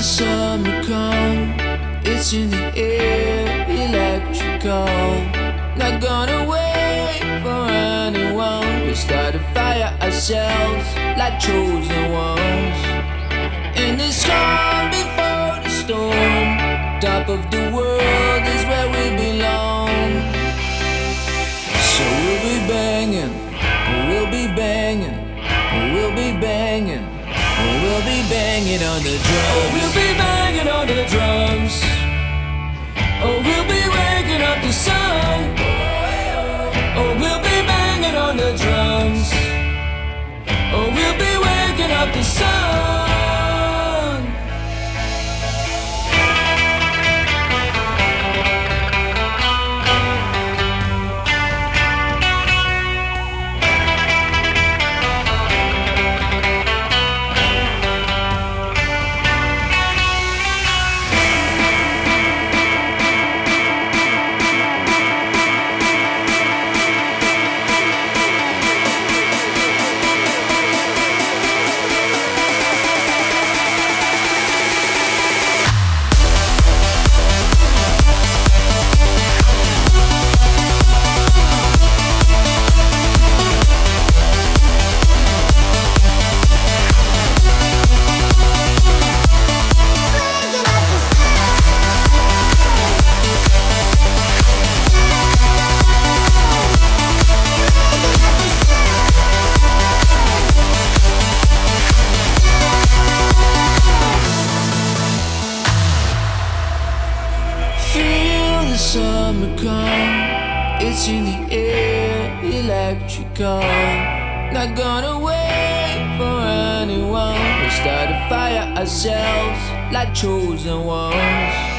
the summer comes, it's in the air, electrical. Not gonna wait for anyone. We start a fire ourselves like chosen ones. In the sky. Banging on the drums. Oh, we'll be banging on the drums. Oh, we'll be waking up the sun. Oh, we'll be banging on the drums. Oh, we'll be waking up the sun. It's in the air, electrical. Not gonna wait for anyone. We start a fire ourselves like chosen ones.